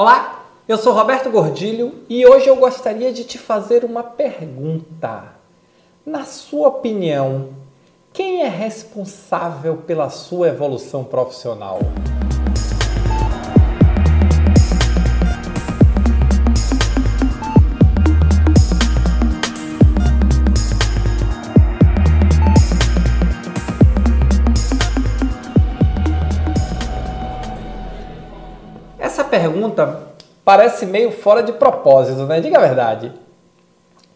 Olá, eu sou Roberto Gordilho e hoje eu gostaria de te fazer uma pergunta. Na sua opinião, quem é responsável pela sua evolução profissional? Pergunta parece meio fora de propósito, né? Diga a verdade.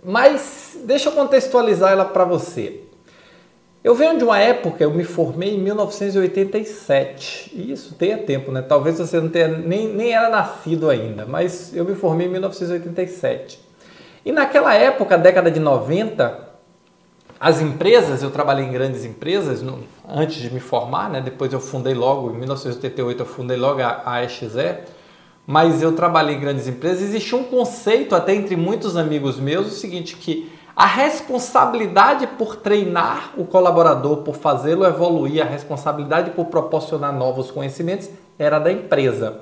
Mas deixa eu contextualizar ela para você. Eu venho de uma época, eu me formei em 1987. Isso tem tempo, né? Talvez você não tenha nem, nem era nascido ainda, mas eu me formei em 1987. E naquela época, década de 90, as empresas, eu trabalhei em grandes empresas no, antes de me formar, né? Depois eu fundei logo, em 1988 eu fundei logo a, a EXE, mas eu trabalhei em grandes empresas. Existia um conceito até entre muitos amigos meus, o seguinte que a responsabilidade por treinar o colaborador, por fazê-lo evoluir, a responsabilidade por proporcionar novos conhecimentos era da empresa.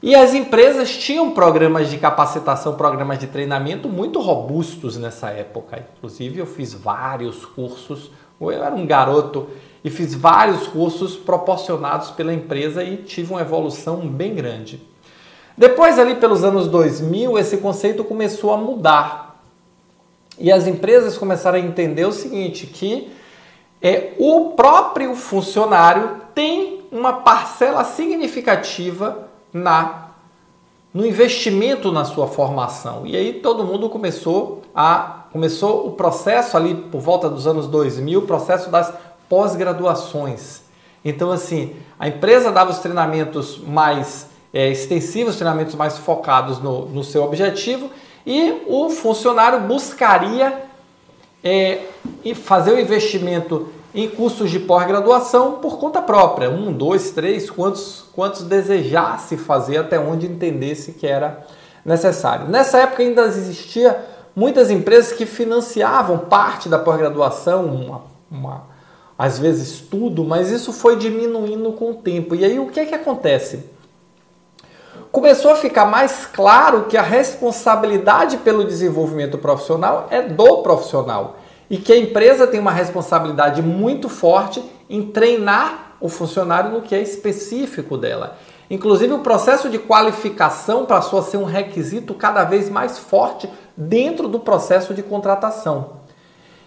E as empresas tinham programas de capacitação, programas de treinamento muito robustos nessa época. Inclusive, eu fiz vários cursos. Eu era um garoto e fiz vários cursos proporcionados pela empresa e tive uma evolução bem grande. Depois, ali pelos anos 2000, esse conceito começou a mudar. E as empresas começaram a entender o seguinte, que é, o próprio funcionário tem uma parcela significativa na no investimento na sua formação. E aí todo mundo começou a começou o processo ali por volta dos anos 2000, o processo das pós-graduações. Então assim, a empresa dava os treinamentos mais é, extensivos, treinamentos mais focados no, no seu objetivo e o funcionário buscaria é, fazer o investimento em cursos de pós-graduação por conta própria, um, dois, três, quantos, quantos desejasse fazer até onde entendesse que era necessário. Nessa época ainda existia muitas empresas que financiavam parte da pós-graduação, uma, uma, às vezes tudo, mas isso foi diminuindo com o tempo. E aí o que é que acontece? Começou a ficar mais claro que a responsabilidade pelo desenvolvimento profissional é do profissional e que a empresa tem uma responsabilidade muito forte em treinar o funcionário no que é específico dela. Inclusive, o processo de qualificação passou a ser um requisito cada vez mais forte dentro do processo de contratação.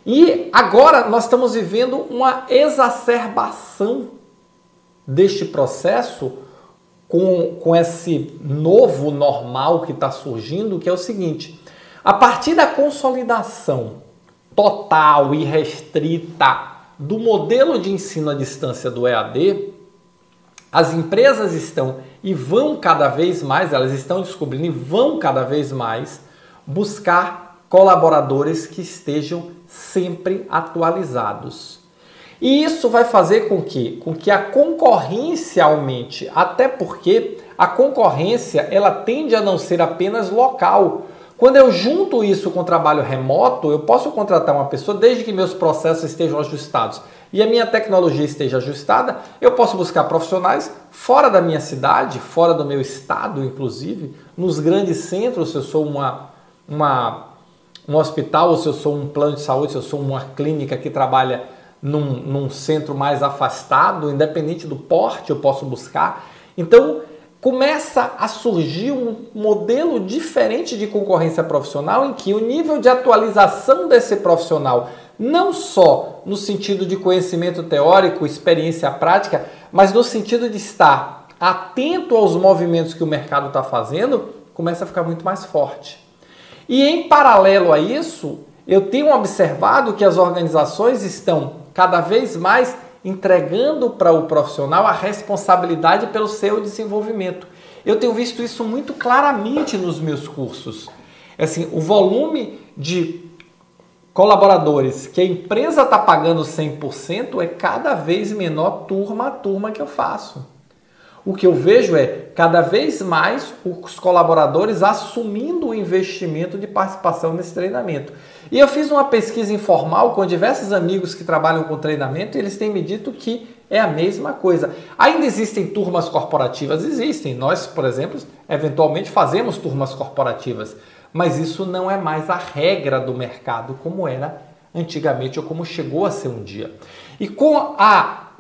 E agora nós estamos vivendo uma exacerbação deste processo com, com esse novo normal que está surgindo, que é o seguinte: a partir da consolidação total e restrita do modelo de ensino à distância do EAD, as empresas estão e vão cada vez mais, elas estão descobrindo e vão cada vez mais buscar colaboradores que estejam sempre atualizados. E isso vai fazer com que, com que a concorrência aumente, até porque a concorrência ela tende a não ser apenas local. Quando eu junto isso com trabalho remoto, eu posso contratar uma pessoa desde que meus processos estejam ajustados e a minha tecnologia esteja ajustada, eu posso buscar profissionais fora da minha cidade, fora do meu estado, inclusive, nos grandes centros, se eu sou uma, uma, um hospital, ou se eu sou um plano de saúde, se eu sou uma clínica que trabalha num, num centro mais afastado, independente do porte, eu posso buscar. Então, começa a surgir um modelo diferente de concorrência profissional em que o nível de atualização desse profissional, não só no sentido de conhecimento teórico, experiência prática, mas no sentido de estar atento aos movimentos que o mercado está fazendo, começa a ficar muito mais forte. E em paralelo a isso, eu tenho observado que as organizações estão cada vez mais entregando para o profissional a responsabilidade pelo seu desenvolvimento. Eu tenho visto isso muito claramente nos meus cursos. Assim, o volume de colaboradores que a empresa está pagando 100% é cada vez menor turma a turma que eu faço. O que eu vejo é cada vez mais os colaboradores assumindo o investimento de participação nesse treinamento. E eu fiz uma pesquisa informal com diversos amigos que trabalham com treinamento e eles têm me dito que é a mesma coisa. Ainda existem turmas corporativas? Existem. Nós, por exemplo, eventualmente fazemos turmas corporativas, mas isso não é mais a regra do mercado como era antigamente ou como chegou a ser um dia. E com a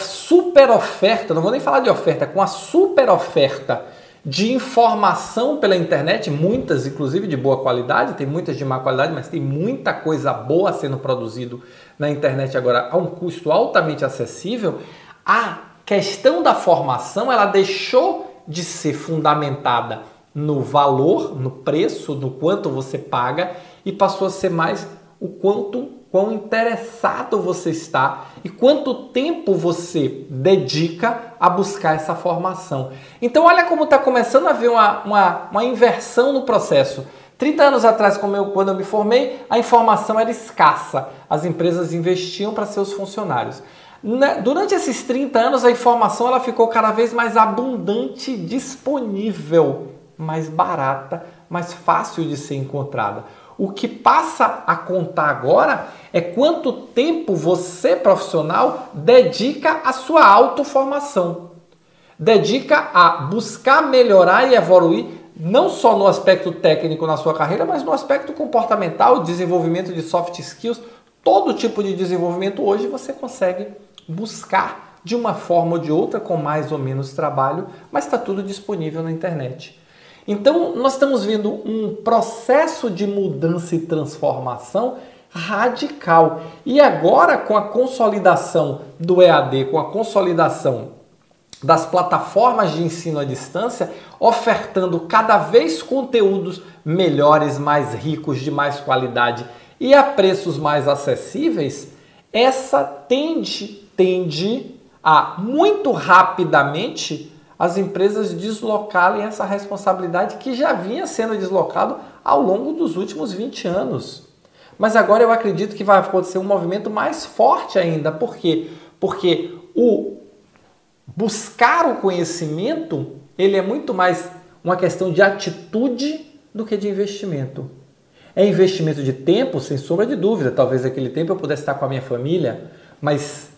super oferta, não vou nem falar de oferta, com a super oferta de informação pela internet, muitas inclusive de boa qualidade, tem muitas de má qualidade, mas tem muita coisa boa sendo produzido na internet agora a um custo altamente acessível. A questão da formação, ela deixou de ser fundamentada no valor, no preço, no quanto você paga e passou a ser mais o quanto quão interessado você está e quanto tempo você dedica a buscar essa formação. Então, olha como está começando a haver uma, uma, uma, inversão no processo. 30 anos atrás, eu, quando eu me formei, a informação era escassa. As empresas investiam para seus funcionários. Durante esses 30 anos, a informação ela ficou cada vez mais abundante, disponível, mais barata, mais fácil de ser encontrada. O que passa a contar agora é quanto tempo você, profissional, dedica à sua autoformação. Dedica a buscar melhorar e evoluir, não só no aspecto técnico na sua carreira, mas no aspecto comportamental, desenvolvimento de soft skills. Todo tipo de desenvolvimento hoje você consegue buscar de uma forma ou de outra, com mais ou menos trabalho, mas está tudo disponível na internet. Então, nós estamos vendo um processo de mudança e transformação radical. E agora, com a consolidação do EAD, com a consolidação das plataformas de ensino à distância, ofertando cada vez conteúdos melhores, mais ricos, de mais qualidade e a preços mais acessíveis, essa tende, tende a muito rapidamente as empresas deslocarem essa responsabilidade que já vinha sendo deslocado ao longo dos últimos 20 anos. Mas agora eu acredito que vai acontecer um movimento mais forte ainda. Por quê? Porque o buscar o conhecimento, ele é muito mais uma questão de atitude do que de investimento. É investimento de tempo, sem sombra de dúvida. Talvez aquele tempo eu pudesse estar com a minha família, mas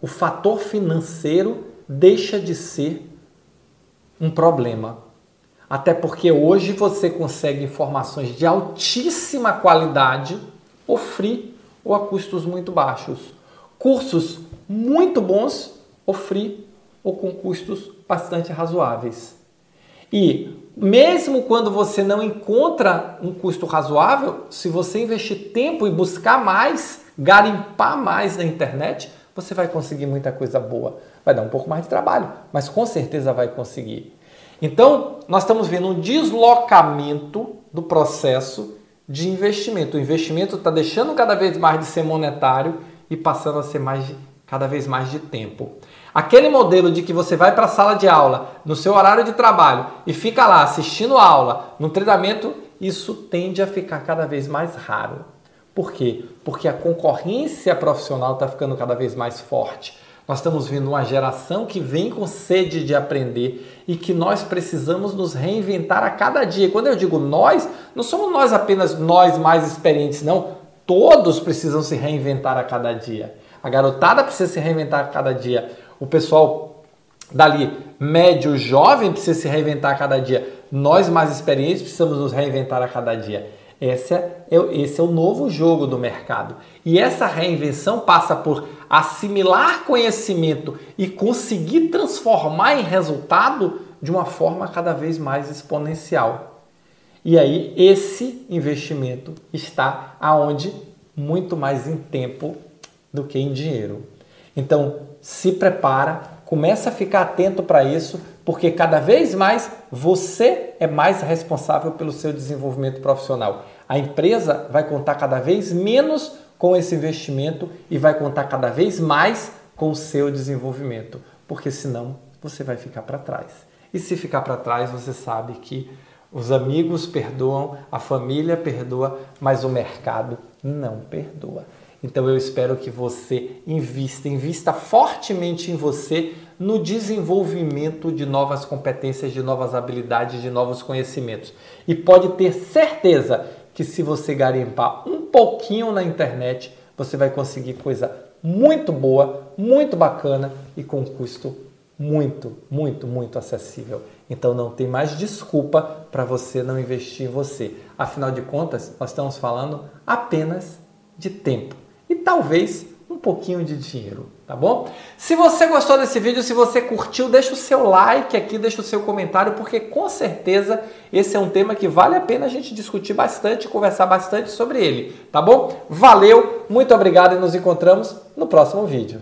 o fator financeiro deixa de ser um problema. Até porque hoje você consegue informações de altíssima qualidade ou free ou a custos muito baixos. Cursos muito bons ou free ou com custos bastante razoáveis. E mesmo quando você não encontra um custo razoável, se você investir tempo e buscar mais, garimpar mais na internet, você vai conseguir muita coisa boa. Vai dar um pouco mais de trabalho, mas com certeza vai conseguir. Então, nós estamos vendo um deslocamento do processo de investimento. O investimento está deixando cada vez mais de ser monetário e passando a ser mais de, cada vez mais de tempo. Aquele modelo de que você vai para a sala de aula no seu horário de trabalho e fica lá assistindo a aula, no treinamento, isso tende a ficar cada vez mais raro. Por quê? Porque a concorrência profissional está ficando cada vez mais forte. Nós estamos vendo uma geração que vem com sede de aprender e que nós precisamos nos reinventar a cada dia. Quando eu digo nós, não somos nós apenas nós mais experientes, não. Todos precisam se reinventar a cada dia. A garotada precisa se reinventar a cada dia. O pessoal dali médio jovem precisa se reinventar a cada dia. Nós mais experientes precisamos nos reinventar a cada dia. Esse é, esse é o novo jogo do mercado. E essa reinvenção passa por assimilar conhecimento e conseguir transformar em resultado de uma forma cada vez mais exponencial. E aí esse investimento está aonde muito mais em tempo do que em dinheiro. Então, se prepara, começa a ficar atento para isso, porque cada vez mais você é mais responsável pelo seu desenvolvimento profissional. A empresa vai contar cada vez menos com esse investimento e vai contar cada vez mais com o seu desenvolvimento, porque senão você vai ficar para trás. E se ficar para trás, você sabe que os amigos perdoam, a família perdoa, mas o mercado não perdoa. Então eu espero que você invista, invista fortemente em você no desenvolvimento de novas competências, de novas habilidades, de novos conhecimentos. E pode ter certeza que se você garimpar um pouquinho na internet, você vai conseguir coisa muito boa, muito bacana e com custo muito, muito, muito acessível. Então não tem mais desculpa para você não investir em você. Afinal de contas, nós estamos falando apenas de tempo e talvez um pouquinho de dinheiro, tá bom? Se você gostou desse vídeo, se você curtiu, deixa o seu like aqui, deixa o seu comentário, porque com certeza esse é um tema que vale a pena a gente discutir bastante, conversar bastante sobre ele, tá bom? Valeu, muito obrigado e nos encontramos no próximo vídeo.